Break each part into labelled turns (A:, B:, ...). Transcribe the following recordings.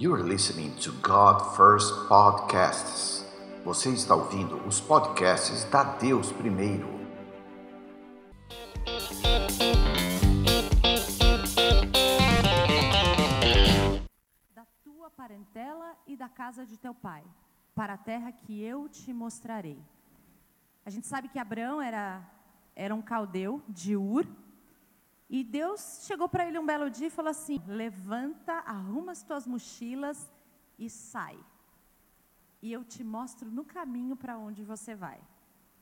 A: Listening to God First Podcasts. Você está ouvindo os podcasts da Deus Primeiro.
B: da tua parentela e da casa de teu pai, para a terra que eu te mostrarei. A gente sabe que Abraão era, era um caldeu de Ur, e Deus chegou para ele um belo dia e falou assim: Levanta, arruma as tuas mochilas e sai. E eu te mostro no caminho para onde você vai.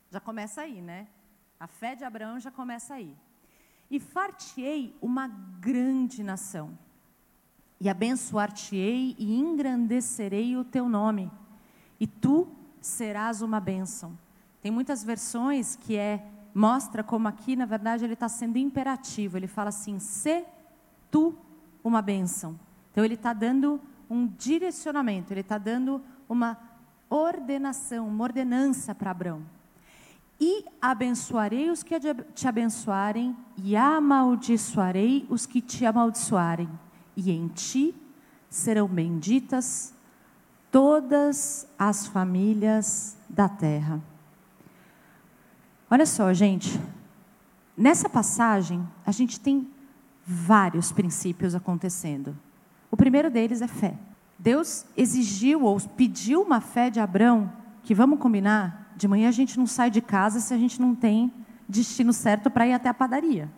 B: Já começa aí, né? A fé de Abraão já começa aí. E fartei uma grande nação e abençoar-te-ei e engrandecerei o teu nome, e tu serás uma bênção. Tem muitas versões que é mostra como aqui, na verdade, ele está sendo imperativo. Ele fala assim: se tu uma bênção. Então ele está dando um direcionamento, ele está dando uma ordenação, uma ordenança para Abraão. E abençoarei os que te abençoarem, e amaldiçoarei os que te amaldiçoarem e em ti serão benditas todas as famílias da terra. Olha só, gente, nessa passagem a gente tem vários princípios acontecendo. O primeiro deles é fé. Deus exigiu ou pediu uma fé de Abraão, que vamos combinar, de manhã a gente não sai de casa se a gente não tem destino certo para ir até a padaria.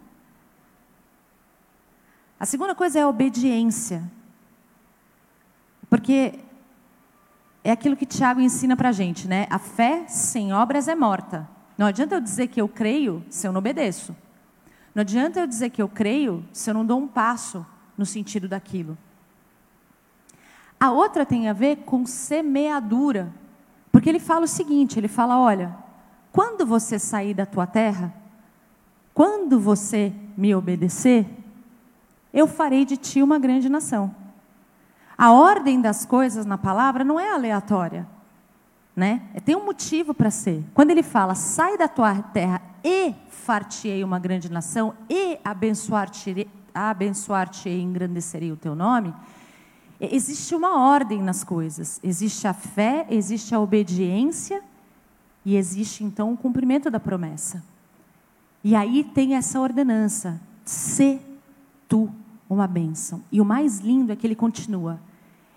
B: A segunda coisa é a obediência. Porque é aquilo que Tiago ensina para a gente, né? A fé sem obras é morta. Não adianta eu dizer que eu creio se eu não obedeço. Não adianta eu dizer que eu creio se eu não dou um passo no sentido daquilo. A outra tem a ver com semeadura. Porque ele fala o seguinte: ele fala, olha, quando você sair da tua terra, quando você me obedecer, eu farei de ti uma grande nação. A ordem das coisas na palavra não é aleatória, né? Tem um motivo para ser. Quando ele fala, sai da tua terra e fartei uma grande nação e abençoar-te abençoar e engrandecerei o teu nome, existe uma ordem nas coisas. Existe a fé, existe a obediência e existe então o cumprimento da promessa. E aí tem essa ordenança: se tu uma bênção. E o mais lindo é que ele continua: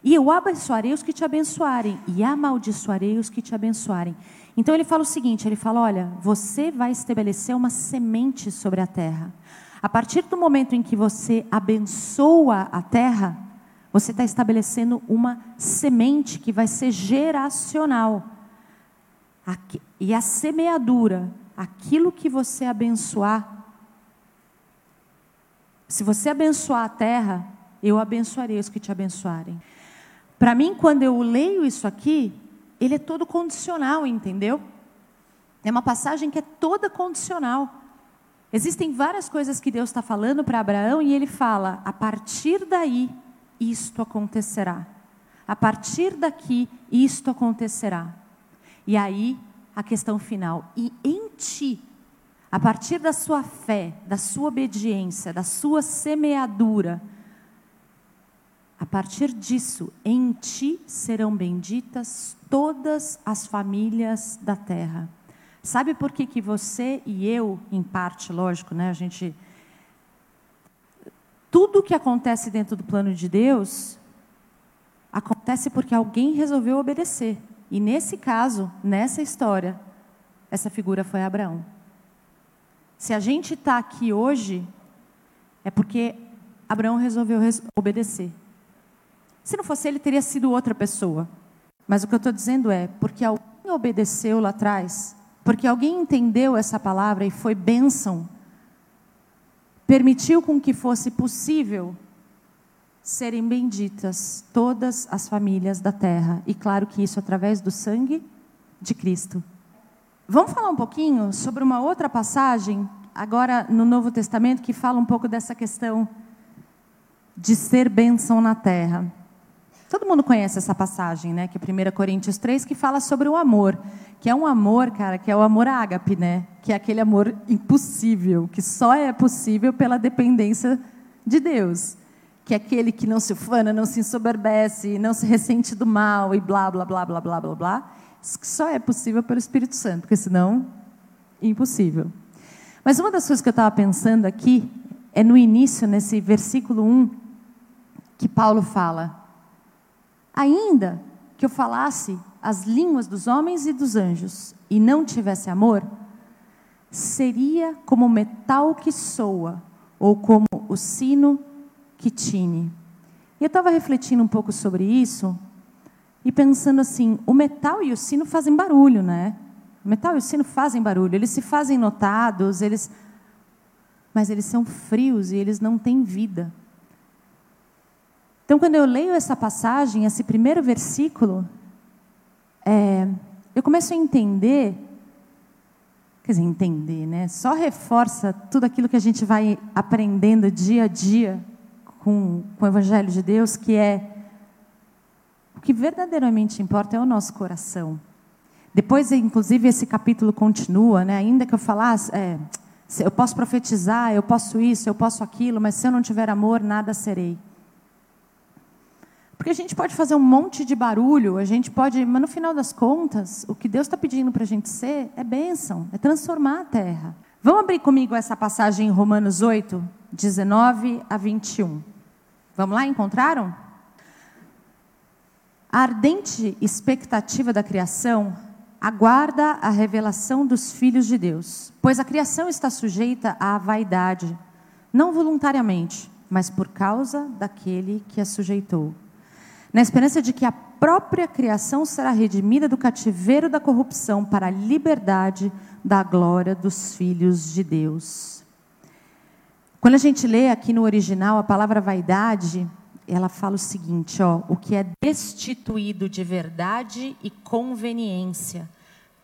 B: E eu abençoarei os que te abençoarem, e amaldiçoarei os que te abençoarem. Então ele fala o seguinte: ele fala, olha, você vai estabelecer uma semente sobre a terra. A partir do momento em que você abençoa a terra, você está estabelecendo uma semente que vai ser geracional. E a semeadura, aquilo que você abençoar, se você abençoar a terra, eu abençoarei os que te abençoarem. Para mim, quando eu leio isso aqui, ele é todo condicional, entendeu? É uma passagem que é toda condicional. Existem várias coisas que Deus está falando para Abraão e ele fala: a partir daí, isto acontecerá. A partir daqui, isto acontecerá. E aí, a questão final: e em ti a partir da sua fé, da sua obediência, da sua semeadura, a partir disso, em ti serão benditas todas as famílias da terra. Sabe por que, que você e eu, em parte, lógico, né? A gente. Tudo que acontece dentro do plano de Deus acontece porque alguém resolveu obedecer. E nesse caso, nessa história, essa figura foi Abraão. Se a gente está aqui hoje, é porque Abraão resolveu obedecer. Se não fosse ele, teria sido outra pessoa. Mas o que eu estou dizendo é, porque alguém obedeceu lá atrás, porque alguém entendeu essa palavra e foi bênção, permitiu com que fosse possível serem benditas todas as famílias da terra. E claro que isso através do sangue de Cristo. Vamos falar um pouquinho sobre uma outra passagem, agora no Novo Testamento, que fala um pouco dessa questão de ser bênção na terra. Todo mundo conhece essa passagem, né? Que é 1 Coríntios 3, que fala sobre o amor. Que é um amor, cara, que é o amor ágape, né? Que é aquele amor impossível, que só é possível pela dependência de Deus. que é aquele que não se ufana, não se ensoberbece, não se ressente do mal e blá, blá, blá, blá, blá, blá, blá. Isso só é possível pelo Espírito Santo, porque senão, impossível. Mas uma das coisas que eu estava pensando aqui é no início, nesse versículo 1, que Paulo fala: Ainda que eu falasse as línguas dos homens e dos anjos e não tivesse amor, seria como metal que soa ou como o sino que tine. E eu estava refletindo um pouco sobre isso e pensando assim: o metal e o sino fazem barulho, né? O metal e o sino fazem barulho, eles se fazem notados, eles mas eles são frios e eles não têm vida. Então, quando eu leio essa passagem, esse primeiro versículo, é, eu começo a entender, quer dizer, entender, né? Só reforça tudo aquilo que a gente vai aprendendo dia a dia com, com o Evangelho de Deus, que é o que verdadeiramente importa é o nosso coração. Depois, inclusive, esse capítulo continua, né? ainda que eu falasse, é, eu posso profetizar, eu posso isso, eu posso aquilo, mas se eu não tiver amor, nada serei. Porque a gente pode fazer um monte de barulho, a gente pode, mas no final das contas, o que Deus está pedindo para a gente ser é bênção, é transformar a terra. Vamos abrir comigo essa passagem em Romanos 8, 19 a 21. Vamos lá, encontraram? A ardente expectativa da criação aguarda a revelação dos filhos de Deus, pois a criação está sujeita à vaidade, não voluntariamente, mas por causa daquele que a sujeitou. Na esperança de que a própria criação será redimida do cativeiro da corrupção para a liberdade da glória dos filhos de Deus. Quando a gente lê aqui no original a palavra vaidade, ela fala o seguinte, ó, o que é destituído de verdade e conveniência,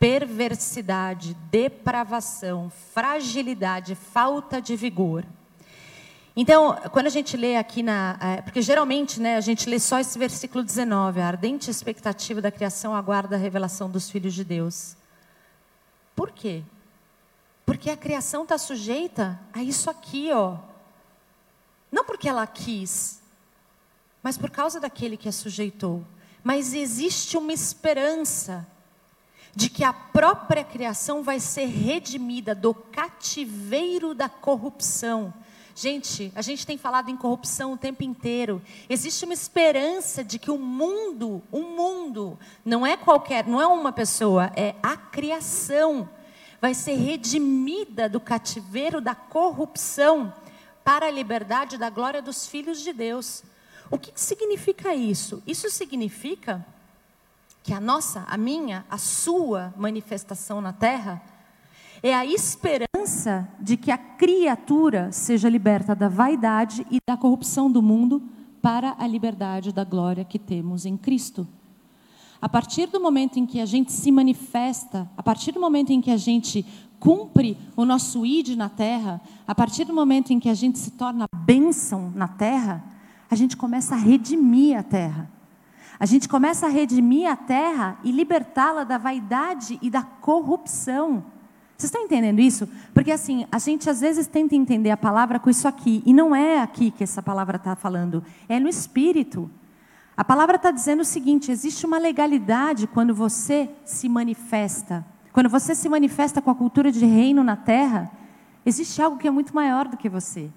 B: perversidade, depravação, fragilidade, falta de vigor. Então, quando a gente lê aqui na. É, porque geralmente né, a gente lê só esse versículo 19, a ardente expectativa da criação aguarda a revelação dos filhos de Deus. Por quê? Porque a criação está sujeita a isso aqui, ó. Não porque ela quis, mas por causa daquele que a sujeitou. Mas existe uma esperança de que a própria criação vai ser redimida do cativeiro da corrupção. Gente, a gente tem falado em corrupção o tempo inteiro. Existe uma esperança de que o mundo, o mundo, não é qualquer, não é uma pessoa, é a criação vai ser redimida do cativeiro da corrupção para a liberdade da glória dos filhos de Deus. O que significa isso? Isso significa que a nossa, a minha, a sua manifestação na terra é a esperança de que a criatura seja liberta da vaidade e da corrupção do mundo para a liberdade da glória que temos em Cristo. A partir do momento em que a gente se manifesta, a partir do momento em que a gente cumpre o nosso id na terra, a partir do momento em que a gente se torna bênção na terra, a gente começa a redimir a terra. A gente começa a redimir a terra e libertá-la da vaidade e da corrupção. Vocês estão entendendo isso? Porque assim, a gente às vezes tenta entender a palavra com isso aqui, e não é aqui que essa palavra está falando, é no espírito. A palavra está dizendo o seguinte: existe uma legalidade quando você se manifesta. Quando você se manifesta com a cultura de reino na terra, existe algo que é muito maior do que você.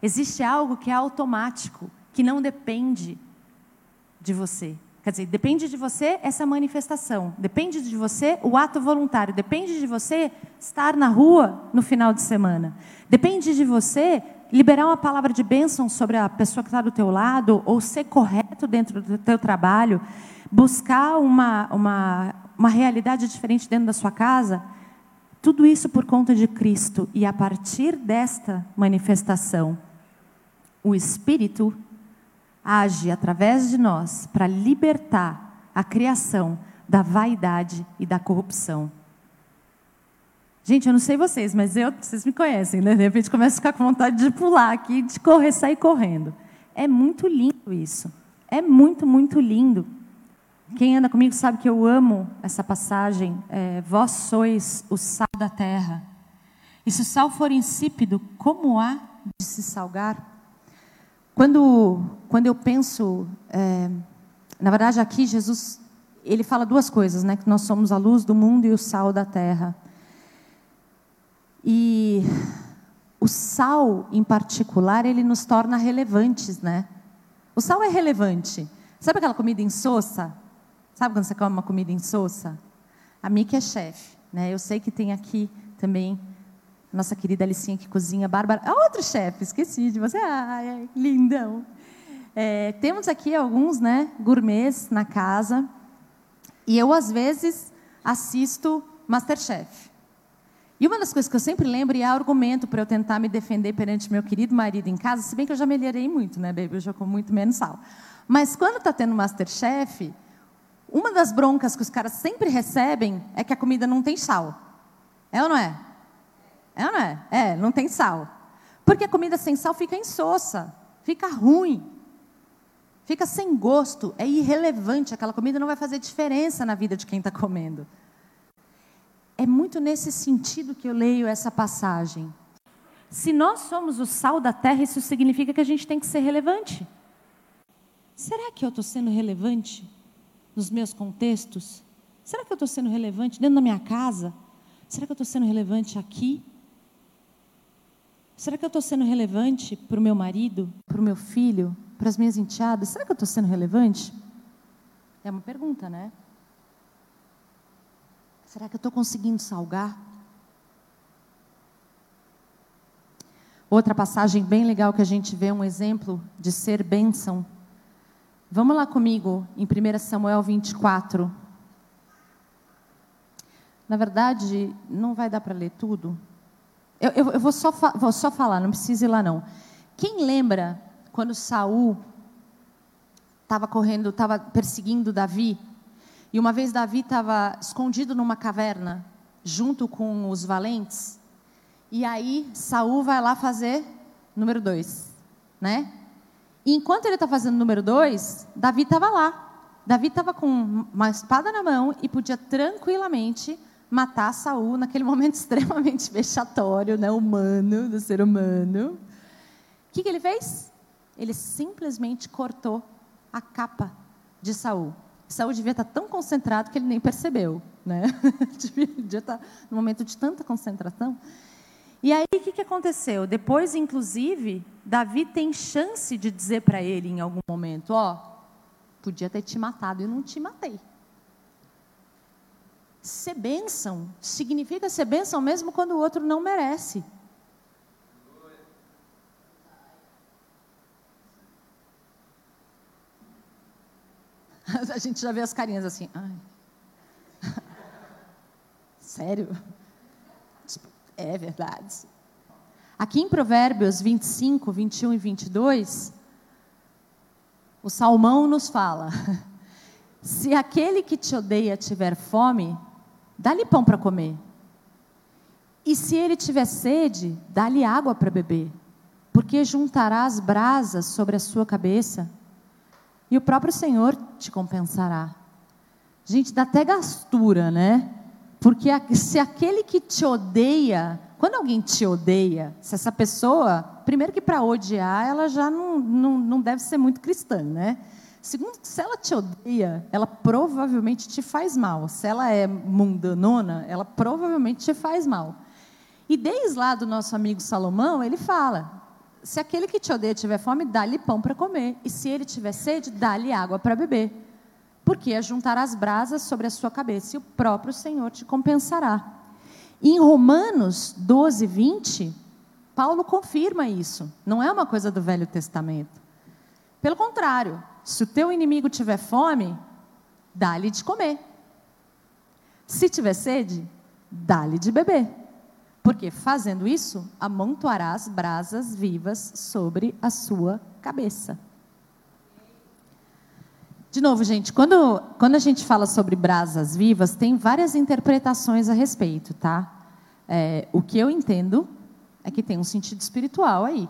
B: Existe algo que é automático, que não depende de você. Quer dizer, depende de você essa manifestação, depende de você o ato voluntário, depende de você estar na rua no final de semana, depende de você liberar uma palavra de bênção sobre a pessoa que está do teu lado, ou ser correto dentro do teu trabalho, buscar uma, uma, uma realidade diferente dentro da sua casa, tudo isso por conta de Cristo. E a partir desta manifestação, o Espírito age através de nós para libertar a criação da vaidade e da corrupção. Gente, eu não sei vocês, mas eu, vocês me conhecem, né? De repente começa a ficar com vontade de pular aqui, de correr, sair correndo. É muito lindo isso. É muito, muito lindo. Quem anda comigo sabe que eu amo essa passagem. É, Vós sois o sal da terra. E se o sal for insípido, como há de se salgar? Quando, quando eu penso, é, na verdade, aqui Jesus ele fala duas coisas, né? Que nós somos a luz do mundo e o sal da terra. E o sal, em particular, ele nos torna relevantes, né? O sal é relevante. Sabe aquela comida insossa? Sabe quando você come uma comida insossa? A Miki é chefe, né? Eu sei que tem aqui também nossa querida Alicinha que cozinha, Bárbara. Ah, outro chefe, esqueci de você. Ai, lindão. É, temos aqui alguns, né, gourmets na casa. E eu, às vezes, assisto Masterchef. E uma das coisas que eu sempre lembro, e é argumento para eu tentar me defender perante meu querido marido em casa, se bem que eu já melhorei muito, né, baby? Eu já como muito menos sal. Mas quando está tendo Masterchef, uma das broncas que os caras sempre recebem é que a comida não tem sal. É ou não é? É ou não é? É, não tem sal. Porque a comida sem sal fica insossa, fica ruim, fica sem gosto, é irrelevante. Aquela comida não vai fazer diferença na vida de quem está comendo. É muito nesse sentido que eu leio essa passagem. Se nós somos o sal da terra, isso significa que a gente tem que ser relevante. Será que eu estou sendo relevante nos meus contextos? Será que eu estou sendo relevante dentro da minha casa? Será que eu estou sendo relevante aqui? Será que eu estou sendo relevante para o meu marido, para o meu filho, para as minhas enteadas? Será que eu estou sendo relevante? É uma pergunta, né? Será que eu estou conseguindo salgar? Outra passagem bem legal que a gente vê um exemplo de ser bênção Vamos lá comigo em 1 Samuel 24. Na verdade, não vai dar para ler tudo. Eu, eu, eu vou, só vou só falar, não precisa ir lá não. Quem lembra quando Saul estava correndo, estava perseguindo Davi, e uma vez Davi estava escondido numa caverna, junto com os valentes, e aí Saul vai lá fazer número dois, né? E enquanto ele está fazendo número dois, Davi estava lá. Davi estava com uma espada na mão e podia tranquilamente matar Saul naquele momento extremamente vexatório, né, humano, do ser humano. O que, que ele fez? Ele simplesmente cortou a capa de Saul. Saul devia estar tão concentrado que ele nem percebeu, né? devia estar no momento de tanta concentração. E aí o que, que aconteceu? Depois, inclusive, Davi tem chance de dizer para ele em algum momento: Ó, oh, podia ter te matado e não te matei. Ser bênção significa ser bênção mesmo quando o outro não merece. A gente já vê as carinhas assim. Ai. Sério? É verdade. Aqui em Provérbios 25, 21 e 22, o Salmão nos fala: Se aquele que te odeia tiver fome, dá-lhe pão para comer. E se ele tiver sede, dá-lhe água para beber, porque juntará as brasas sobre a sua cabeça, e o próprio Senhor te compensará. Gente, dá até gastura, né? Porque se aquele que te odeia, quando alguém te odeia, se essa pessoa, primeiro que para odiar, ela já não, não, não deve ser muito cristã, né? Segundo, se ela te odeia, ela provavelmente te faz mal. Se ela é mundanona, ela provavelmente te faz mal. E desde lá do nosso amigo Salomão, ele fala: se aquele que te odeia tiver fome, dá-lhe pão para comer. E se ele tiver sede, dá-lhe água para beber porque é juntar as brasas sobre a sua cabeça e o próprio Senhor te compensará. em Romanos 12, 20, Paulo confirma isso. Não é uma coisa do Velho Testamento. Pelo contrário, se o teu inimigo tiver fome, dá-lhe de comer. Se tiver sede, dá-lhe de beber. Porque fazendo isso, amontoarás brasas vivas sobre a sua cabeça. De novo, gente, quando, quando a gente fala sobre brasas vivas, tem várias interpretações a respeito, tá? É, o que eu entendo é que tem um sentido espiritual aí.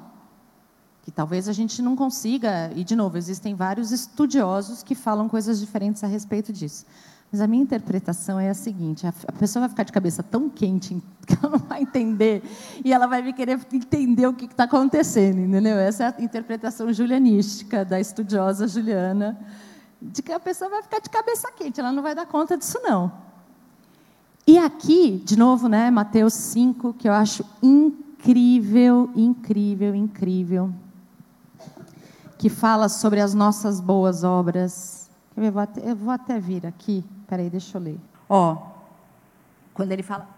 B: Que talvez a gente não consiga, e de novo, existem vários estudiosos que falam coisas diferentes a respeito disso. Mas a minha interpretação é a seguinte: a pessoa vai ficar de cabeça tão quente que ela não vai entender e ela vai querer entender o que está acontecendo, entendeu? Essa é a interpretação julianística da estudiosa Juliana, de que a pessoa vai ficar de cabeça quente, ela não vai dar conta disso não. E aqui, de novo, né, Mateus 5, que eu acho incrível, incrível, incrível, que fala sobre as nossas boas obras. Eu vou até, eu vou até vir aqui. Peraí, deixa eu ler. Ó, quando ele fala,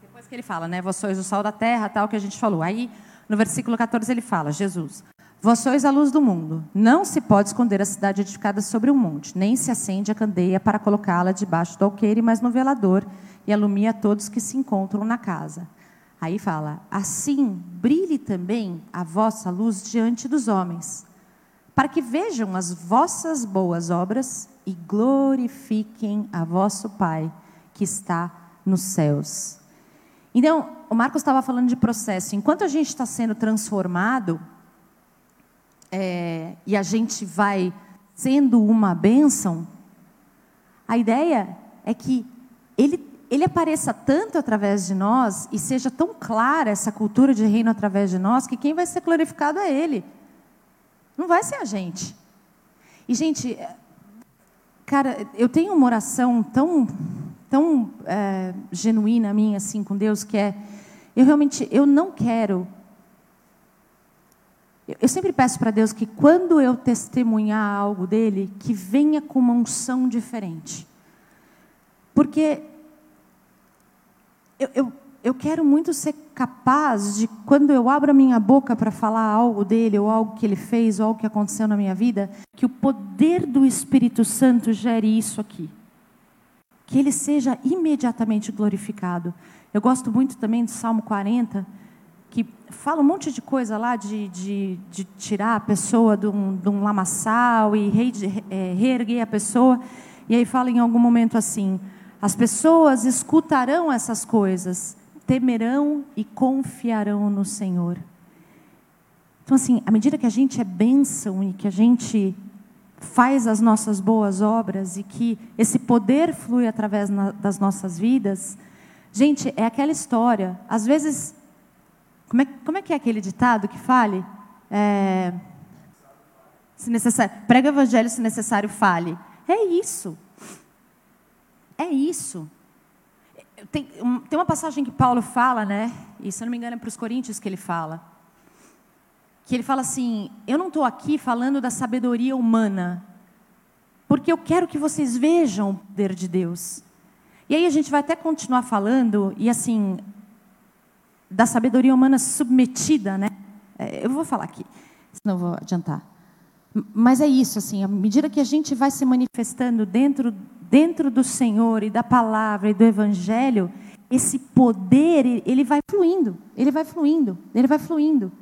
B: depois que ele fala, né, vós sois o sal da terra, tal que a gente falou. Aí, no versículo 14 ele fala, Jesus, vós sois a luz do mundo. Não se pode esconder a cidade edificada sobre um monte, nem se acende a candeia para colocá-la debaixo do alqueire, mas no velador, e alumia todos que se encontram na casa. Aí fala: Assim brilhe também a vossa luz diante dos homens, para que vejam as vossas boas obras e glorifiquem a vosso Pai que está nos céus. Então, o Marcos estava falando de processo. Enquanto a gente está sendo transformado é, e a gente vai sendo uma bênção, a ideia é que ele, ele apareça tanto através de nós e seja tão clara essa cultura de reino através de nós que quem vai ser glorificado é Ele. Não vai ser a gente. E, gente, Cara, eu tenho uma oração tão, tão é, genuína minha assim com Deus que é, eu realmente, eu não quero. Eu sempre peço para Deus que quando eu testemunhar algo dele, que venha com uma unção diferente, porque eu, eu eu quero muito ser capaz de, quando eu abro a minha boca para falar algo dele, ou algo que ele fez, ou algo que aconteceu na minha vida, que o poder do Espírito Santo gere isso aqui. Que ele seja imediatamente glorificado. Eu gosto muito também do Salmo 40, que fala um monte de coisa lá de, de, de tirar a pessoa de um, de um lamaçal e é, reerguer a pessoa. E aí fala em algum momento assim: as pessoas escutarão essas coisas temerão e confiarão no Senhor. Então, assim, à medida que a gente é bênção e que a gente faz as nossas boas obras e que esse poder flui através na, das nossas vidas, gente, é aquela história. Às vezes, como é, como é que é aquele ditado que fale? É, se necessário, prega o evangelho se necessário fale. É isso. É isso. Tem, tem uma passagem que Paulo fala, né? E se eu não me engano é para os Coríntios que ele fala. Que ele fala assim: Eu não estou aqui falando da sabedoria humana, porque eu quero que vocês vejam o poder de Deus. E aí a gente vai até continuar falando, e assim, da sabedoria humana submetida, né? É, eu vou falar aqui, senão vou adiantar. Mas é isso, assim, à medida que a gente vai se manifestando dentro dentro do Senhor e da palavra e do Evangelho, esse poder, ele vai fluindo, ele vai fluindo, ele vai fluindo.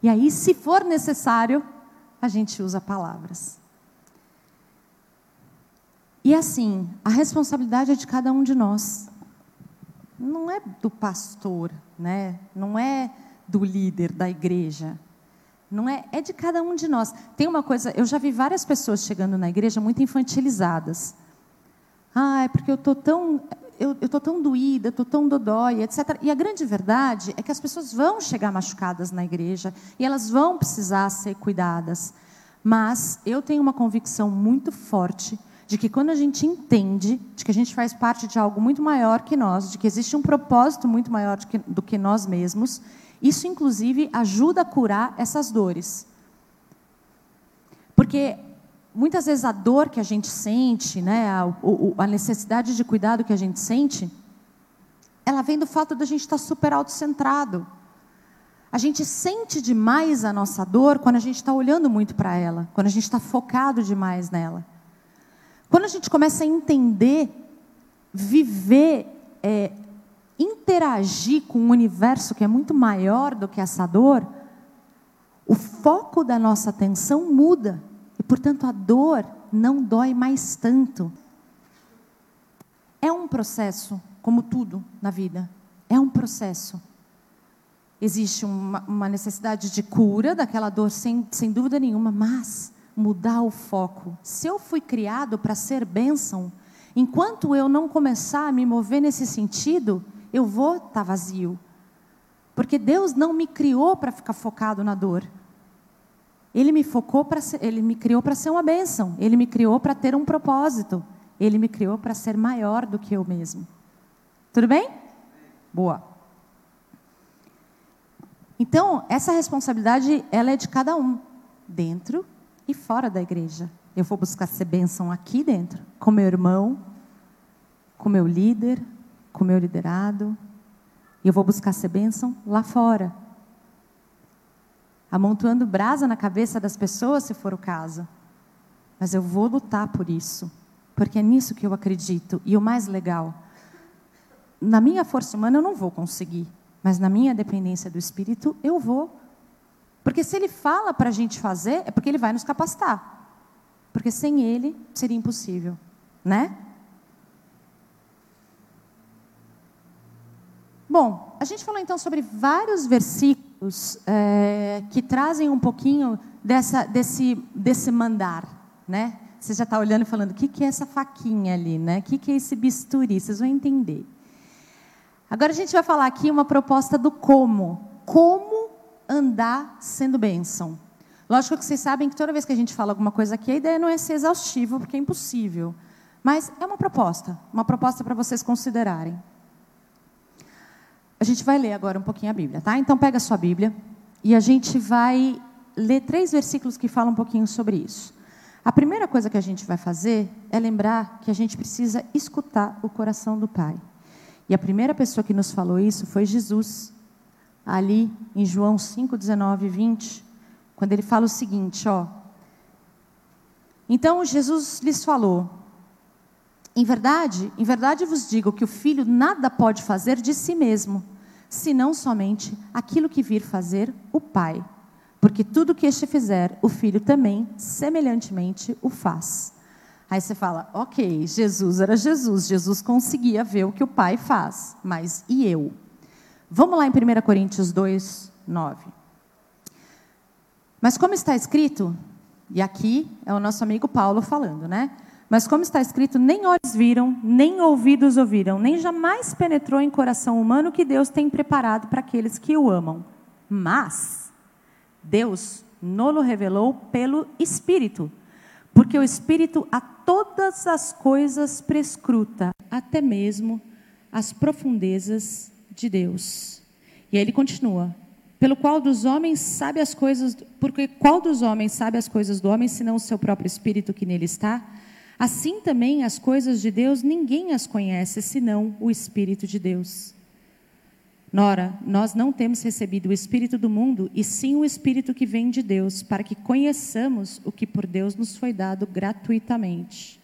B: E aí, se for necessário, a gente usa palavras. E assim, a responsabilidade é de cada um de nós. Não é do pastor, né? Não é do líder da igreja. Não é, é de cada um de nós. Tem uma coisa, eu já vi várias pessoas chegando na igreja muito infantilizadas. Ah, é porque eu estou tão, eu estou tão doída, estou tão dodói, etc. E a grande verdade é que as pessoas vão chegar machucadas na igreja e elas vão precisar ser cuidadas. Mas eu tenho uma convicção muito forte de que quando a gente entende de que a gente faz parte de algo muito maior que nós, de que existe um propósito muito maior que, do que nós mesmos, isso inclusive ajuda a curar essas dores. Porque muitas vezes a dor que a gente sente, né, a, a, necessidade de cuidado que a gente sente, ela vem do fato da gente estar super autocentrado. A gente sente demais a nossa dor quando a gente está olhando muito para ela, quando a gente está focado demais nela. Quando a gente começa a entender, viver, é, interagir com um universo que é muito maior do que essa dor, o foco da nossa atenção muda. E, portanto, a dor não dói mais tanto. É um processo, como tudo na vida. É um processo. Existe uma, uma necessidade de cura daquela dor, sem, sem dúvida nenhuma, mas mudar o foco. Se eu fui criado para ser bênção, Enquanto eu não começar a me mover nesse sentido, eu vou estar tá vazio. Porque Deus não me criou para ficar focado na dor. Ele me focou para ele me criou para ser uma bênção. Ele me criou para ter um propósito. Ele me criou para ser maior do que eu mesmo. Tudo bem? Boa. Então, essa responsabilidade ela é de cada um, dentro e fora da igreja. Eu vou buscar ser bênção aqui dentro, com meu irmão, com meu líder, com meu liderado. E eu vou buscar ser bênção lá fora. Amontoando brasa na cabeça das pessoas, se for o caso. Mas eu vou lutar por isso. Porque é nisso que eu acredito. E o mais legal, na minha força humana eu não vou conseguir. Mas na minha dependência do Espírito, eu vou. Porque se Ele fala para a gente fazer, é porque Ele vai nos capacitar. Porque sem Ele seria impossível, né? Bom, a gente falou então sobre vários versículos é, que trazem um pouquinho dessa, desse, desse mandar, né? Você já está olhando e falando, o que, que é essa faquinha ali, né? O que, que é esse bisturi? Vocês vão entender. Agora a gente vai falar aqui uma proposta do como. Como andar sendo bênção. Lógico que vocês sabem que toda vez que a gente fala alguma coisa aqui, a ideia não é ser exaustivo, porque é impossível. Mas é uma proposta, uma proposta para vocês considerarem. A gente vai ler agora um pouquinho a Bíblia, tá? Então pega a sua Bíblia e a gente vai ler três versículos que falam um pouquinho sobre isso. A primeira coisa que a gente vai fazer é lembrar que a gente precisa escutar o coração do Pai. E a primeira pessoa que nos falou isso foi Jesus, ali em João 5, 19 e 20, quando ele fala o seguinte, ó. Então Jesus lhes falou: Em verdade, em verdade vos digo que o filho nada pode fazer de si mesmo, senão somente aquilo que vir fazer o Pai. Porque tudo que este fizer, o filho também, semelhantemente, o faz. Aí você fala, ok, Jesus era Jesus, Jesus conseguia ver o que o Pai faz, mas e eu? Vamos lá em 1 Coríntios 2, 9. Mas como está escrito, e aqui é o nosso amigo Paulo falando, né? Mas como está escrito, nem olhos viram, nem ouvidos ouviram, nem jamais penetrou em coração humano que Deus tem preparado para aqueles que o amam. Mas Deus nolo revelou pelo Espírito, porque o Espírito a todas as coisas prescruta, até mesmo as profundezas de Deus. E aí ele continua: pelo qual dos homens sabe as coisas, porque qual dos homens sabe as coisas do homem, senão o seu próprio espírito que nele está? Assim também as coisas de Deus ninguém as conhece senão o Espírito de Deus. Nora, nós não temos recebido o Espírito do mundo, e sim o Espírito que vem de Deus, para que conheçamos o que por Deus nos foi dado gratuitamente.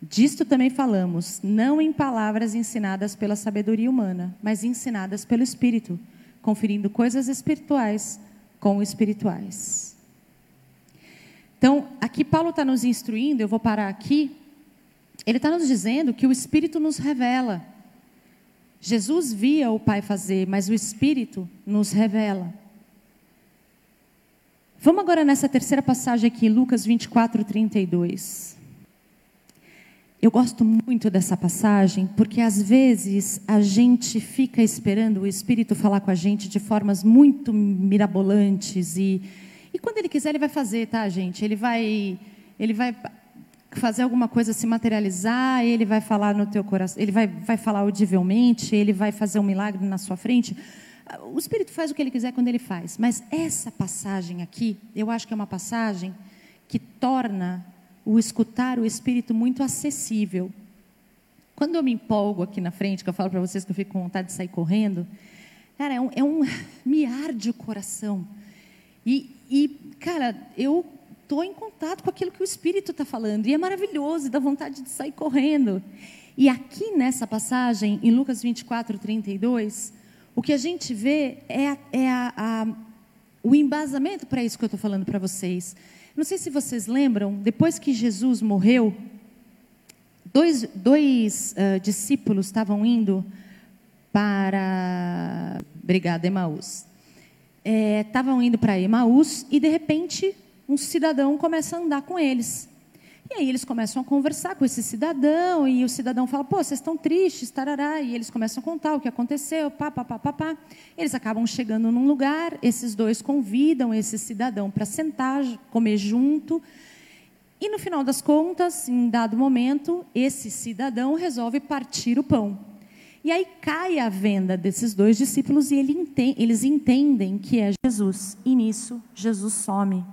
B: Disto também falamos, não em palavras ensinadas pela sabedoria humana, mas ensinadas pelo Espírito, conferindo coisas espirituais com espirituais. Então, aqui Paulo está nos instruindo, eu vou parar aqui. Ele está nos dizendo que o Espírito nos revela. Jesus via o Pai fazer, mas o Espírito nos revela. Vamos agora nessa terceira passagem aqui, Lucas 24, 32. Eu gosto muito dessa passagem, porque às vezes a gente fica esperando o Espírito falar com a gente de formas muito mirabolantes e e quando ele quiser, ele vai fazer, tá, gente? Ele vai, ele vai fazer alguma coisa se materializar, ele vai falar no teu coração, ele vai, vai falar audivelmente, ele vai fazer um milagre na sua frente. O Espírito faz o que ele quiser quando ele faz. Mas essa passagem aqui, eu acho que é uma passagem que torna o escutar o Espírito muito acessível. Quando eu me empolgo aqui na frente, que eu falo para vocês que eu fico com vontade de sair correndo, cara, é um, é um me arde o coração. E, e, cara, eu estou em contato com aquilo que o Espírito está falando. E é maravilhoso, dá vontade de sair correndo. E aqui nessa passagem, em Lucas 24, 32, o que a gente vê é, é a, a, o embasamento para isso que eu estou falando para vocês. Não sei se vocês lembram, depois que Jesus morreu, dois, dois uh, discípulos estavam indo para. Obrigada, Emaús estavam é, indo para Emaús e de repente um cidadão começa a andar com eles. E aí eles começam a conversar com esse cidadão, e o cidadão fala, pô, vocês estão tristes, tarará, e eles começam a contar o que aconteceu, pá, pá, pá, pá, pá. Eles acabam chegando num lugar, esses dois convidam esse cidadão para sentar, comer junto, e no final das contas, em dado momento, esse cidadão resolve partir o pão. E aí cai a venda desses dois discípulos e eles entendem que é Jesus. E nisso, Jesus some.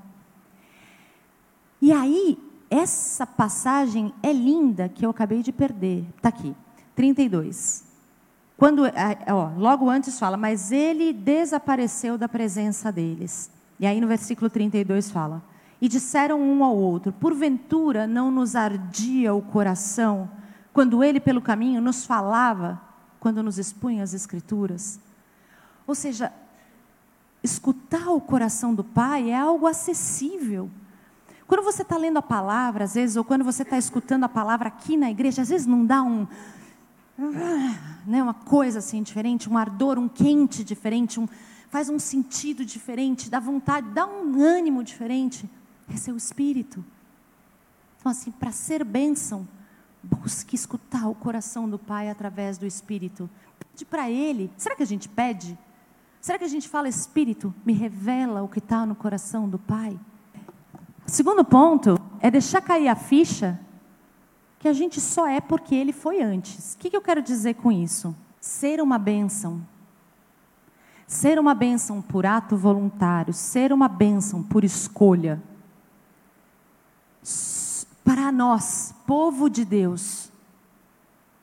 B: E aí, essa passagem é linda que eu acabei de perder. Está aqui, 32. Quando, ó, logo antes fala, mas ele desapareceu da presença deles. E aí no versículo 32 fala: E disseram um ao outro: Porventura não nos ardia o coração quando ele pelo caminho nos falava, quando nos expunha as Escrituras? Ou seja, escutar o coração do Pai é algo acessível. Quando você está lendo a palavra, às vezes, ou quando você está escutando a palavra aqui na igreja, às vezes não dá um. Né, uma coisa assim diferente, um ardor, um quente diferente, um, faz um sentido diferente, dá vontade, dá um ânimo diferente. É o Espírito. Então, assim, para ser bênção, busque escutar o coração do Pai através do Espírito. Pede para Ele. Será que a gente pede? Será que a gente fala, Espírito, me revela o que está no coração do Pai? Segundo ponto é deixar cair a ficha que a gente só é porque ele foi antes. O que, eu quero dizer com isso? Ser uma bênção. Ser uma bênção por ato voluntário, ser uma bênção por escolha. Para nós, povo de Deus,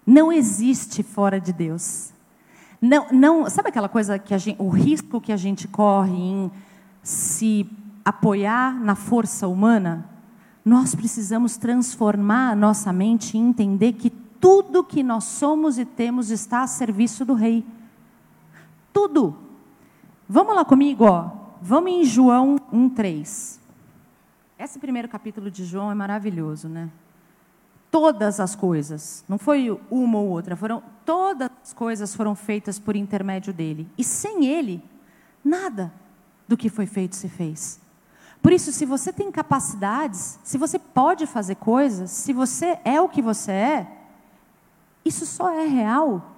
B: não existe fora de Deus. Não, não, sabe aquela coisa que gente, o risco que a gente corre em se apoiar na força humana, nós precisamos transformar a nossa mente e entender que tudo que nós somos e temos está a serviço do Rei. Tudo. Vamos lá comigo, ó. Vamos em João 1:3. Esse primeiro capítulo de João é maravilhoso, né? Todas as coisas, não foi uma ou outra, foram todas as coisas foram feitas por intermédio dele. E sem ele, nada do que foi feito se fez. Por isso, se você tem capacidades, se você pode fazer coisas, se você é o que você é, isso só é real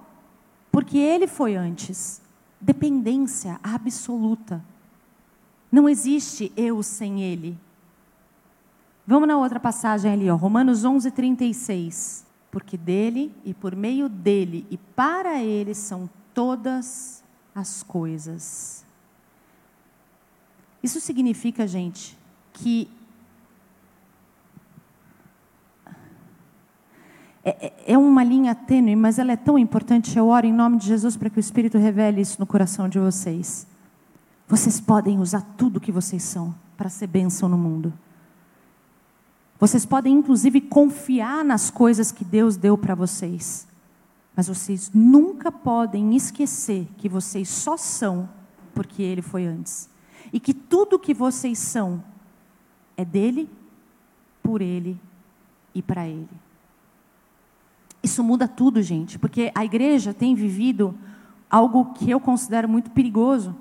B: porque ele foi antes. Dependência absoluta. Não existe eu sem ele. Vamos na outra passagem ali, ó, Romanos 11, 36. Porque dele e por meio dele e para ele são todas as coisas. Isso significa, gente, que é, é, é uma linha tênue, mas ela é tão importante. Eu oro em nome de Jesus para que o Espírito revele isso no coração de vocês. Vocês podem usar tudo que vocês são para ser bênção no mundo. Vocês podem, inclusive, confiar nas coisas que Deus deu para vocês. Mas vocês nunca podem esquecer que vocês só são porque Ele foi antes e que tudo que vocês são é dele, por ele e para ele. Isso muda tudo, gente, porque a igreja tem vivido algo que eu considero muito perigoso.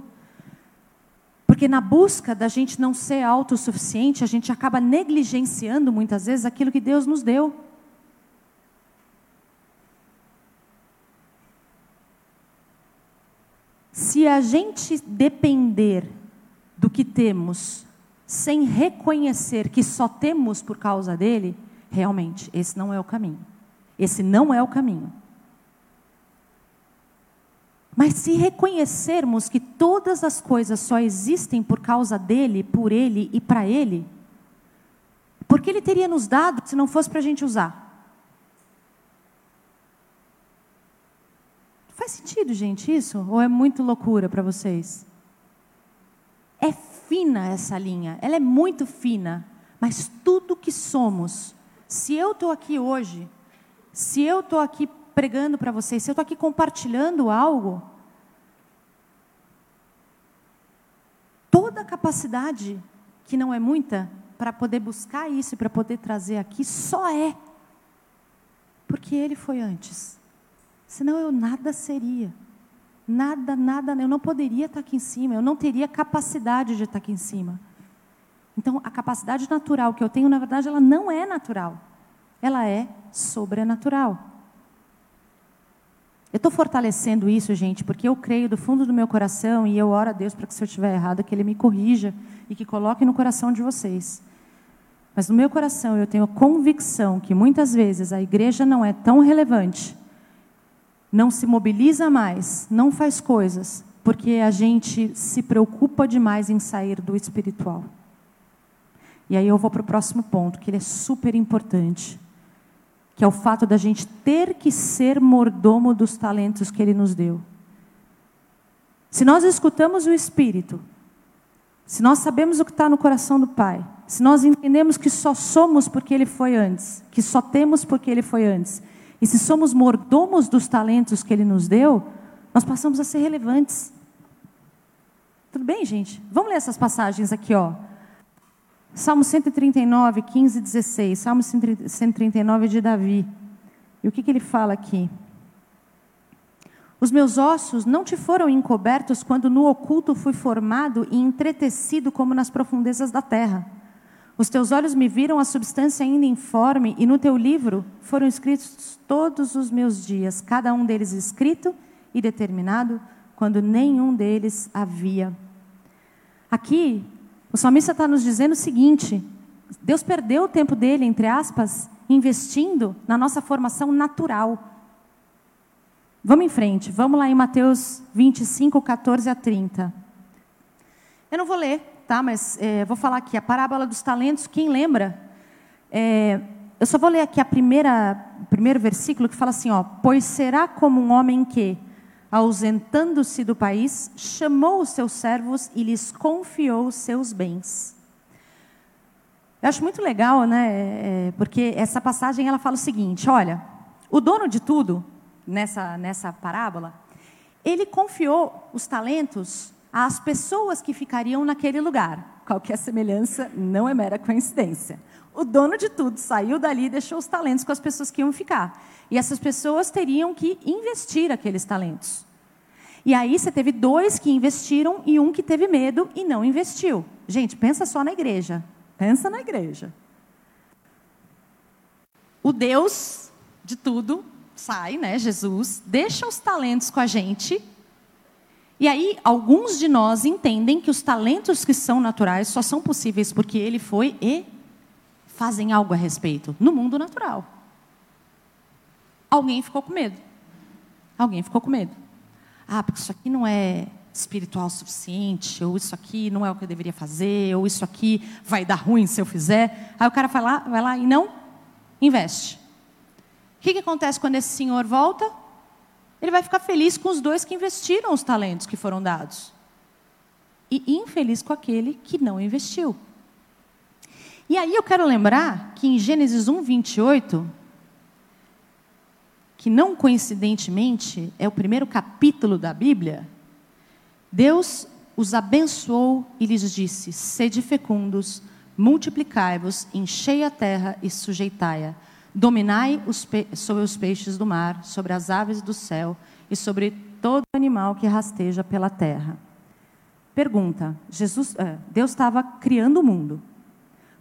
B: Porque na busca da gente não ser autossuficiente, a gente acaba negligenciando muitas vezes aquilo que Deus nos deu. Se a gente depender do que temos, sem reconhecer que só temos por causa dele, realmente, esse não é o caminho. Esse não é o caminho. Mas se reconhecermos que todas as coisas só existem por causa dele, por ele e para ele, porque ele teria nos dado se não fosse para a gente usar? Faz sentido, gente, isso? Ou é muito loucura para vocês? É fina essa linha, ela é muito fina, mas tudo que somos, se eu estou aqui hoje, se eu estou aqui pregando para vocês, se eu estou aqui compartilhando algo, toda a capacidade, que não é muita, para poder buscar isso e para poder trazer aqui, só é porque ele foi antes. Senão eu nada seria. Nada, nada, eu não poderia estar aqui em cima, eu não teria capacidade de estar aqui em cima. Então, a capacidade natural que eu tenho, na verdade, ela não é natural. Ela é sobrenatural. Eu estou fortalecendo isso, gente, porque eu creio do fundo do meu coração e eu oro a Deus para que, se eu estiver errado, que Ele me corrija e que coloque no coração de vocês. Mas no meu coração eu tenho a convicção que muitas vezes a igreja não é tão relevante, não se mobiliza mais, não faz coisas, porque a gente se preocupa demais em sair do espiritual. E aí eu vou para o próximo ponto, que ele é super importante, que é o fato da gente ter que ser mordomo dos talentos que ele nos deu. Se nós escutamos o Espírito, se nós sabemos o que está no coração do Pai, se nós entendemos que só somos porque Ele foi antes, que só temos porque Ele foi antes, e se somos mordomos dos talentos que Ele nos deu, nós passamos a ser relevantes. Tudo bem, gente? Vamos ler essas passagens aqui, ó. Salmo 139, 15 e 16. Salmo 139 de Davi. E o que, que ele fala aqui? Os meus ossos não te foram encobertos quando no oculto fui formado e entretecido como nas profundezas da terra. Os teus olhos me viram a substância ainda informe, e no teu livro foram escritos todos os meus dias, cada um deles escrito e determinado, quando nenhum deles havia. Aqui, o salmista está nos dizendo o seguinte: Deus perdeu o tempo dele, entre aspas, investindo na nossa formação natural. Vamos em frente, vamos lá em Mateus 25, 14 a 30. Eu não vou ler, tá? Mas é, vou falar aqui a parábola dos talentos. Quem lembra? É, eu só vou ler aqui a primeira, o primeiro versículo que fala assim: ó, pois será como um homem que, ausentando-se do país, chamou os seus servos e lhes confiou os seus bens. Eu acho muito legal, né? É, porque essa passagem ela fala o seguinte: olha, o dono de tudo nessa, nessa parábola, ele confiou os talentos às pessoas que ficariam naquele lugar. Qualquer semelhança não é mera coincidência. O dono de tudo saiu dali e deixou os talentos com as pessoas que iam ficar. E essas pessoas teriam que investir aqueles talentos. E aí você teve dois que investiram e um que teve medo e não investiu. Gente, pensa só na igreja. Pensa na igreja. O Deus de tudo sai, né, Jesus, deixa os talentos com a gente. E aí, alguns de nós entendem que os talentos que são naturais só são possíveis porque ele foi e fazem algo a respeito no mundo natural. Alguém ficou com medo. Alguém ficou com medo. Ah, porque isso aqui não é espiritual o suficiente, ou isso aqui não é o que eu deveria fazer, ou isso aqui vai dar ruim se eu fizer. Aí o cara vai lá, vai lá e não investe. O que, que acontece quando esse senhor volta? Ele vai ficar feliz com os dois que investiram os talentos que foram dados. E infeliz com aquele que não investiu. E aí eu quero lembrar que em Gênesis 1, 28, que não coincidentemente é o primeiro capítulo da Bíblia, Deus os abençoou e lhes disse: Sede fecundos, multiplicai-vos, enchei a terra e sujeitai-a Dominai os sobre os peixes do mar, sobre as aves do céu e sobre todo animal que rasteja pela terra. Pergunta: Jesus, é, Deus estava criando o mundo.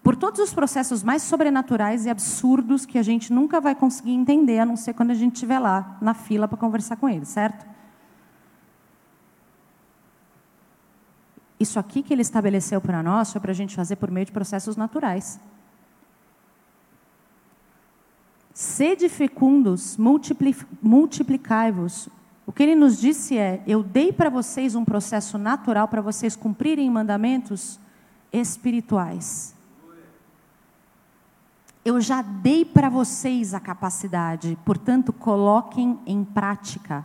B: Por todos os processos mais sobrenaturais e absurdos que a gente nunca vai conseguir entender, a não ser quando a gente estiver lá na fila para conversar com ele, certo? Isso aqui que ele estabeleceu para nós foi para a gente fazer por meio de processos naturais. Sede fecundos, multiplicai-vos. O que ele nos disse é: eu dei para vocês um processo natural para vocês cumprirem mandamentos espirituais. Eu já dei para vocês a capacidade, portanto, coloquem em prática.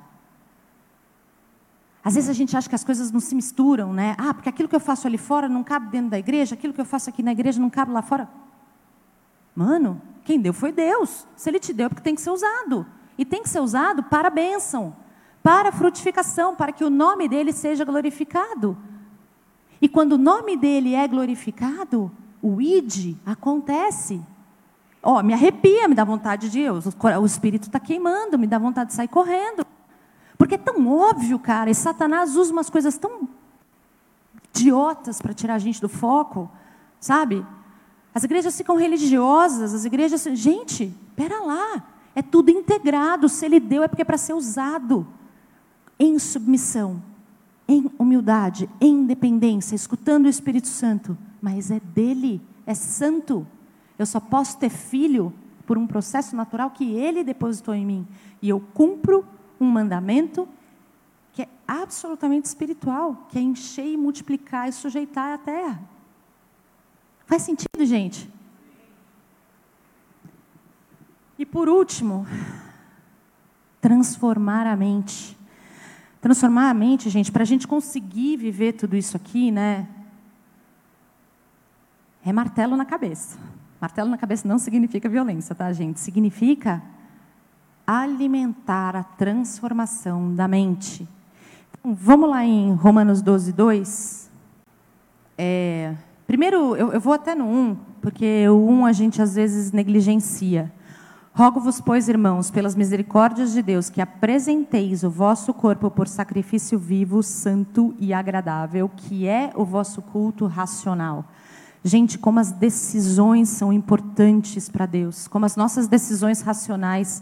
B: Às vezes a gente acha que as coisas não se misturam, né? Ah, porque aquilo que eu faço ali fora não cabe dentro da igreja, aquilo que eu faço aqui na igreja não cabe lá fora. Mano, quem deu foi Deus. Se Ele te deu, é porque tem que ser usado. E tem que ser usado para a bênção, para a frutificação, para que o nome dele seja glorificado. E quando o nome dele é glorificado, o id acontece. Ó, me arrepia, me dá vontade de Deus. O espírito está queimando, me dá vontade de sair correndo. Porque é tão óbvio, cara, e Satanás usa umas coisas tão idiotas para tirar a gente do foco. sabe? As igrejas ficam religiosas, as igrejas. Gente, pera lá. É tudo integrado. Se ele deu, é porque é para ser usado. Em submissão, em humildade, em independência, escutando o Espírito Santo. Mas é dele, é santo. Eu só posso ter filho por um processo natural que ele depositou em mim. E eu cumpro um mandamento que é absolutamente espiritual, que é encher e multiplicar e sujeitar a terra. Faz sentido, gente? E por último, transformar a mente. Transformar a mente, gente, para a gente conseguir viver tudo isso aqui, né? É martelo na cabeça. Martelo na cabeça não significa violência, tá, gente? Significa alimentar a transformação da mente. Então, vamos lá em Romanos 12, 2. É, primeiro, eu, eu, vou até no 1, porque o 1 a gente às vezes negligencia. Rogo-vos, pois, irmãos, pelas misericórdias de Deus, que apresenteis o vosso corpo por sacrifício vivo, santo e agradável, que é o vosso culto racional. Gente, como as decisões são importantes para Deus, como as nossas decisões racionais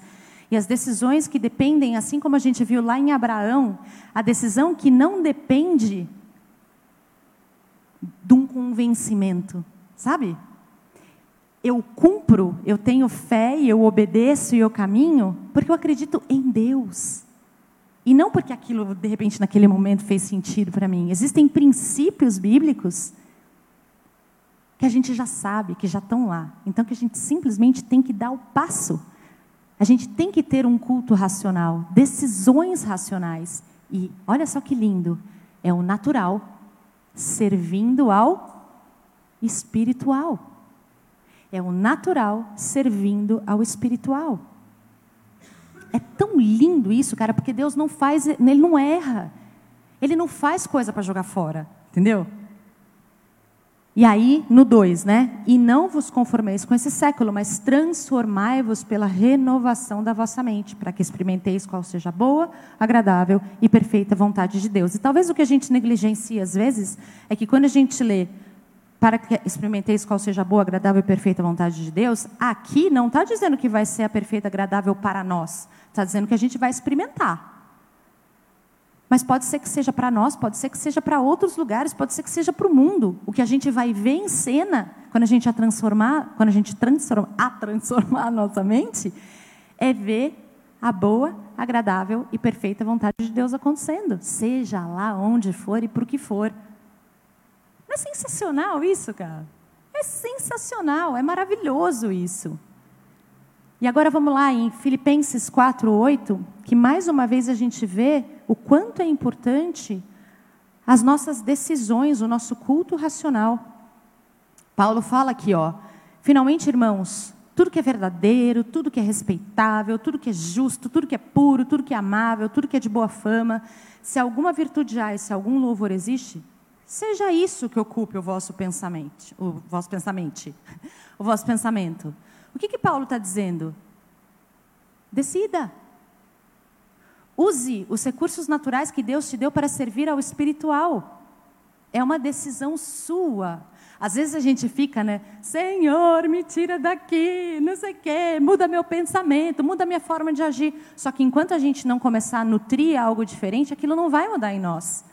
B: e as decisões que dependem, assim como a gente viu lá em Abraão, a decisão que não depende de um convencimento, sabe? Eu cumpro, eu tenho fé e eu obedeço e eu caminho porque eu acredito em Deus. E não porque aquilo, de repente, naquele momento fez sentido para mim. Existem princípios bíblicos que a gente já sabe, que já estão lá. Então que a gente simplesmente tem que dar o passo. A gente tem que ter um culto racional, decisões racionais. E olha só que lindo, é o natural servindo ao espiritual. É o natural servindo ao espiritual. É tão lindo isso, cara, porque Deus não faz, ele não erra. Ele não faz coisa para jogar fora, entendeu? E aí, no 2, né? E não vos conformeis com esse século, mas transformai-vos pela renovação da vossa mente, para que experimenteis qual seja a boa, agradável e perfeita vontade de Deus. E talvez o que a gente negligencia às vezes é que quando a gente lê para que experimenteis qual seja a boa, agradável e perfeita vontade de Deus, aqui não está dizendo que vai ser a perfeita, agradável para nós. Está dizendo que a gente vai experimentar. Mas pode ser que seja para nós, pode ser que seja para outros lugares, pode ser que seja para o mundo. O que a gente vai ver em cena, quando a gente a transformar, quando a gente transforma, a transformar a nossa mente, é ver a boa, agradável e perfeita vontade de Deus acontecendo, seja lá onde for e o que for. Não é sensacional isso, cara? É sensacional, é maravilhoso isso. E agora vamos lá em Filipenses 4:8, que mais uma vez a gente vê o quanto é importante as nossas decisões, o nosso culto racional. Paulo fala aqui, ó, finalmente, irmãos, tudo que é verdadeiro, tudo que é respeitável, tudo que é justo, tudo que é puro, tudo que é amável, tudo que é de boa fama, se alguma virtude há e se algum louvor existe, seja isso que ocupe o vosso pensamento, o vosso pensamento, o vosso pensamento. O que, que Paulo está dizendo? Decida. Use os recursos naturais que Deus te deu para servir ao espiritual. É uma decisão sua. Às vezes a gente fica, né? Senhor, me tira daqui, não sei o quê, muda meu pensamento, muda minha forma de agir. Só que enquanto a gente não começar a nutrir algo diferente, aquilo não vai mudar em nós.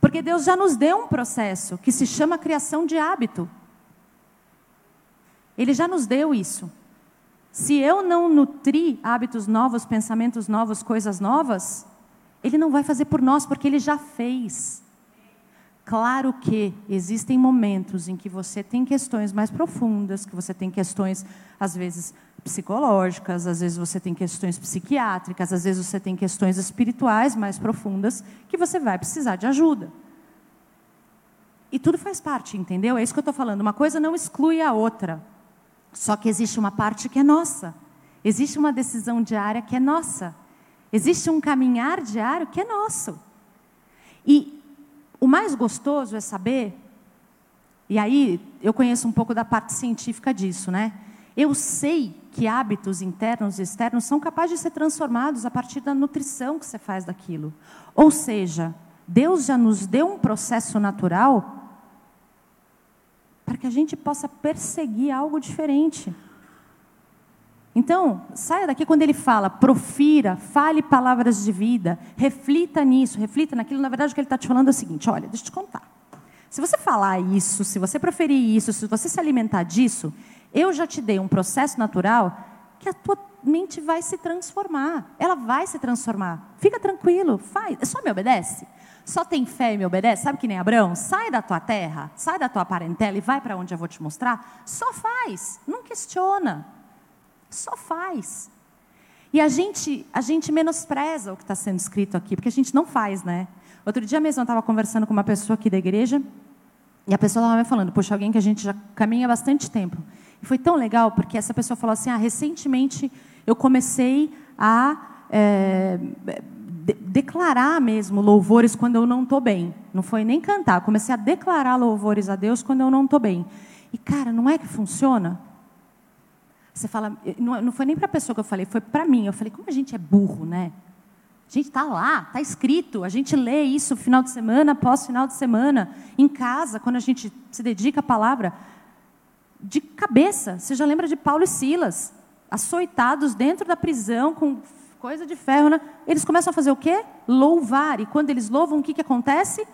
B: Porque Deus já nos deu um processo que se chama criação de hábito. Ele já nos deu isso. Se eu não nutrir hábitos novos, pensamentos novos, coisas novas, ele não vai fazer por nós, porque ele já fez. Claro que existem momentos em que você tem questões mais profundas, que você tem questões, às vezes, psicológicas, às vezes você tem questões psiquiátricas, às vezes você tem questões espirituais mais profundas, que você vai precisar de ajuda. E tudo faz parte, entendeu? É isso que eu estou falando. Uma coisa não exclui a outra. Só que existe uma parte que é nossa. Existe uma decisão diária que é nossa. Existe um caminhar diário que é nosso. E o mais gostoso é saber, e aí eu conheço um pouco da parte científica disso, né? Eu sei que hábitos internos e externos são capazes de ser transformados a partir da nutrição que você faz daquilo. Ou seja, Deus já nos deu um processo natural para que a gente possa perseguir algo diferente. Então, saia daqui quando ele fala, profira, fale palavras de vida, reflita nisso, reflita naquilo. Na verdade, o que ele está te falando é o seguinte: olha, deixa eu te contar. Se você falar isso, se você proferir isso, se você se alimentar disso, eu já te dei um processo natural que a tua mente vai se transformar. Ela vai se transformar. Fica tranquilo, faz. Só me obedece. Só tem fé e me obedece. Sabe que nem Abraão? Sai da tua terra, sai da tua parentela e vai para onde eu vou te mostrar. Só faz, não questiona. Só faz. E a gente, a gente menospreza o que está sendo escrito aqui, porque a gente não faz, né? Outro dia mesmo eu estava conversando com uma pessoa aqui da igreja, e a pessoa estava me falando, poxa, alguém que a gente já caminha bastante tempo. E foi tão legal, porque essa pessoa falou assim, ah, recentemente eu comecei a é, de, declarar mesmo louvores quando eu não estou bem. Não foi nem cantar, comecei a declarar louvores a Deus quando eu não estou bem. E, cara, não é que funciona? Você fala, não, foi nem para a pessoa que eu falei, foi para mim. Eu falei, como a gente é burro, né? A gente está lá, está escrito, a gente lê isso final de semana após final de semana, em casa, quando a gente se dedica à palavra, de cabeça. Você já lembra de Paulo e Silas, açoitados dentro da prisão, com coisa de ferro, né? Eles começam a fazer o quê? Louvar. E quando eles louvam, o que, que acontece?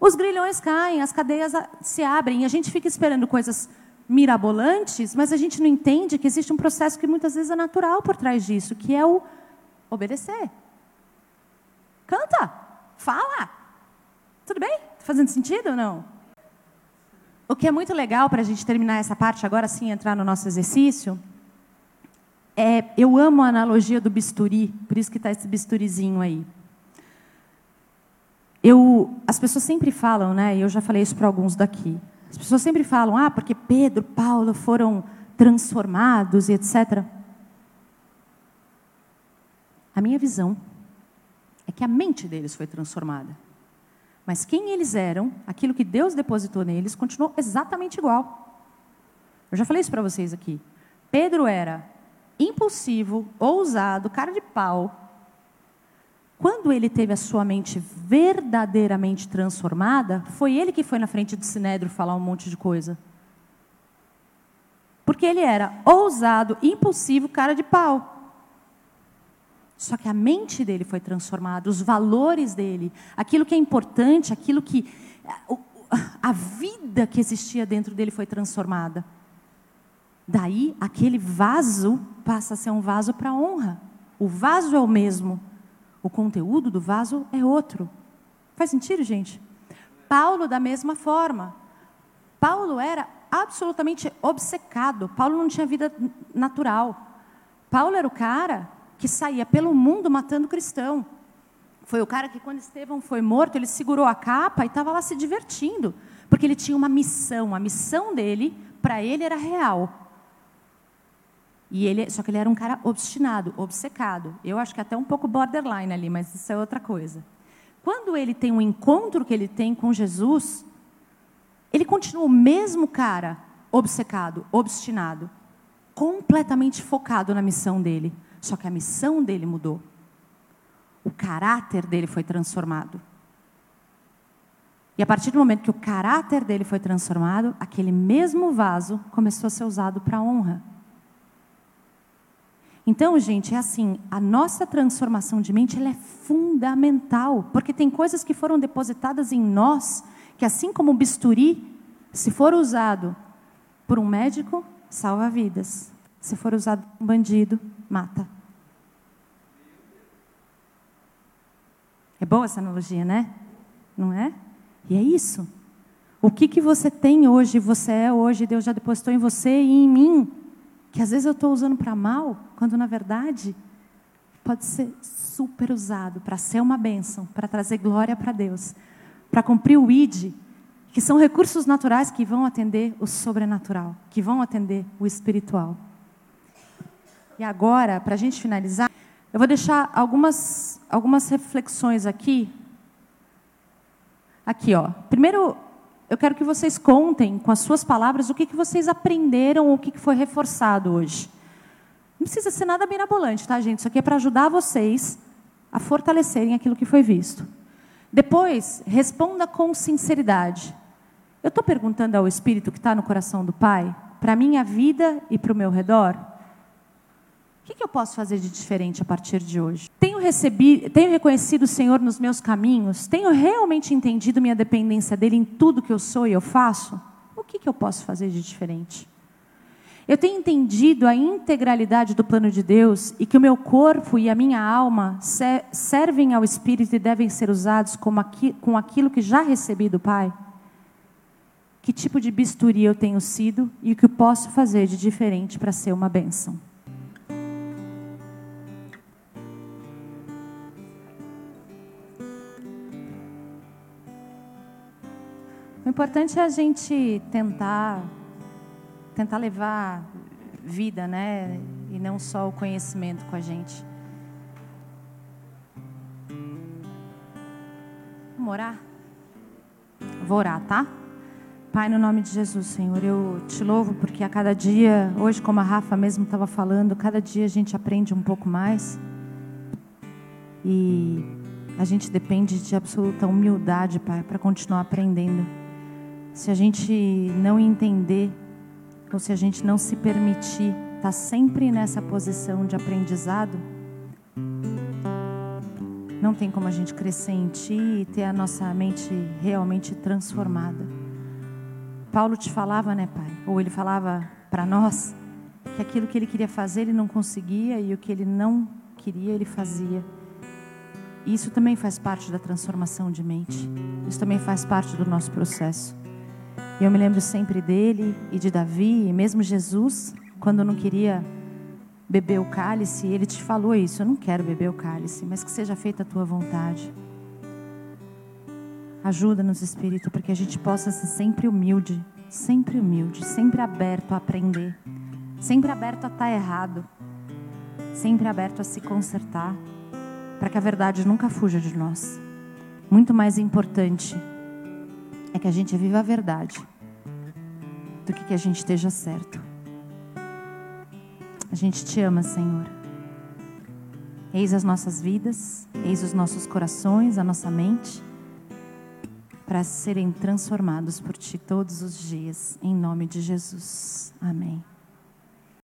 B: Os grilhões caem, as cadeias se abrem, e a gente fica esperando coisas mirabolantes, mas a gente não entende que existe um processo que muitas vezes é natural por trás disso, que é o obedecer. Canta, fala. Tudo bem? Está fazendo sentido ou não? O que é muito legal para a gente terminar essa parte agora sim entrar no nosso exercício é eu amo a analogia do bisturi, por isso que está esse bisturizinho aí. Eu, as pessoas sempre falam, né? Eu já falei isso para alguns daqui. As pessoas sempre falam, ah, porque Pedro, Paulo foram transformados e etc. A minha visão é que a mente deles foi transformada. Mas quem eles eram, aquilo que Deus depositou neles, continuou exatamente igual. Eu já falei isso para vocês aqui. Pedro era impulsivo, ousado, cara de pau, quando ele teve a sua mente verdadeiramente transformada, foi ele que foi na frente do Sinédrio falar um monte de coisa. Porque ele era ousado, impulsivo, cara de pau. Só que a mente dele foi transformada, os valores dele, aquilo que é importante, aquilo que. A vida que existia dentro dele foi transformada. Daí, aquele vaso passa a ser um vaso para honra. O vaso é o mesmo, o conteúdo do vaso é outro. Faz sentido, gente? Paulo, da mesma forma. Paulo era absolutamente obcecado. Paulo não tinha vida natural. Paulo era o cara que saía pelo mundo matando cristão. Foi o cara que, quando Estevão foi morto, ele segurou a capa e estava lá se divertindo. Porque ele tinha uma missão. A missão dele, para ele, era real. E ele, só que ele era um cara obstinado, obcecado. Eu acho que até um pouco borderline ali, mas isso é outra coisa. Quando ele tem um encontro que ele tem com Jesus, ele continua o mesmo cara, obcecado, obstinado, completamente focado na missão dele. Só que a missão dele mudou. O caráter dele foi transformado. E a partir do momento que o caráter dele foi transformado, aquele mesmo vaso começou a ser usado para honra. Então, gente, é assim, a nossa transformação de mente é fundamental, porque tem coisas que foram depositadas em nós, que assim como o bisturi, se for usado por um médico, salva vidas. Se for usado por um bandido, mata. É boa essa analogia, né? Não é? E é isso. O que, que você tem hoje, você é hoje, Deus já depositou em você e em mim, que às vezes eu estou usando para mal, quando na verdade pode ser super usado para ser uma bênção, para trazer glória para Deus, para cumprir o ID, que são recursos naturais que vão atender o sobrenatural, que vão atender o espiritual. E agora, para a gente finalizar, eu vou deixar algumas, algumas reflexões aqui. Aqui, ó. Primeiro, eu quero que vocês contem com as suas palavras o que, que vocês aprenderam, o que, que foi reforçado hoje. Não precisa ser nada mirabolante, tá, gente? Isso aqui é para ajudar vocês a fortalecerem aquilo que foi visto. Depois, responda com sinceridade. Eu estou perguntando ao Espírito que está no coração do Pai, para a minha vida e para o meu redor, o que, eu posso fazer de diferente a partir de hoje? Tenho, recebido, tenho reconhecido o Senhor nos meus caminhos? Tenho realmente entendido minha dependência dele em tudo que eu sou e eu faço? O que, eu posso fazer de diferente? Eu tenho entendido a integralidade do plano de Deus e que o meu corpo e a minha alma servem ao Espírito e devem ser usados aqui, com aquilo que já recebi do Pai? Que tipo de bisturi eu tenho sido e o que eu posso fazer de diferente para ser uma bênção? O importante é a gente tentar tentar levar vida, né? E não só o conhecimento com a gente. Vamos orar? Vou orar, tá? Pai, no nome de Jesus, Senhor, eu te louvo porque a cada dia, hoje, como a Rafa mesmo estava falando, cada dia a gente aprende um pouco mais. E a gente depende de absoluta humildade, Pai, para continuar aprendendo. Se a gente não entender ou se a gente não se permitir estar tá sempre nessa posição de aprendizado, não tem como a gente crescer em Ti e ter a nossa mente realmente transformada. Paulo te falava, né, Pai? Ou ele falava para nós que aquilo que ele queria fazer ele não conseguia e o que ele não queria ele fazia. Isso também faz parte da transformação de mente. Isso também faz parte do nosso processo. E eu me lembro sempre dele e de Davi, e mesmo Jesus, quando não queria beber o cálice, ele te falou isso: Eu não quero beber o cálice, mas que seja feita a tua vontade. Ajuda-nos, Espírito, para que a gente possa ser sempre humilde, sempre humilde, sempre aberto a aprender, sempre aberto a estar errado, sempre aberto a se consertar, para que a verdade nunca fuja de nós. Muito mais importante é que a gente viva a verdade do que que a gente esteja certo. A gente te ama, Senhor. Eis as nossas vidas, eis os nossos corações, a nossa mente, para serem transformados por Ti todos os dias, em nome de Jesus. Amém.